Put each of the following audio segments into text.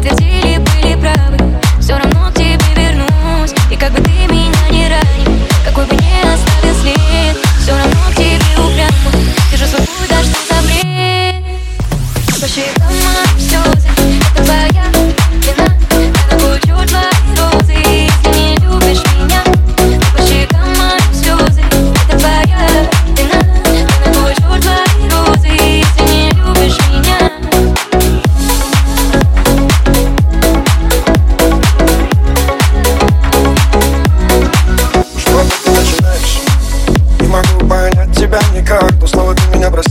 noche te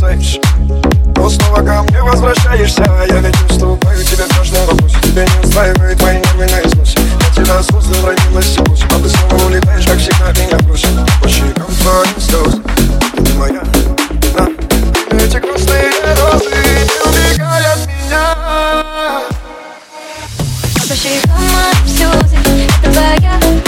слышь Но снова ко мне возвращаешься Я ведь уступаю тебе в каждом вопросе Тебя не устраивает мои нервы на износе Я тебя создал, родилась и пусть А ты снова улетаешь, как всегда, меня бросил По щекам твоих слез. Ты моя вина. Эти грустные розы не убегай от меня. По щекам моих слезы это твоя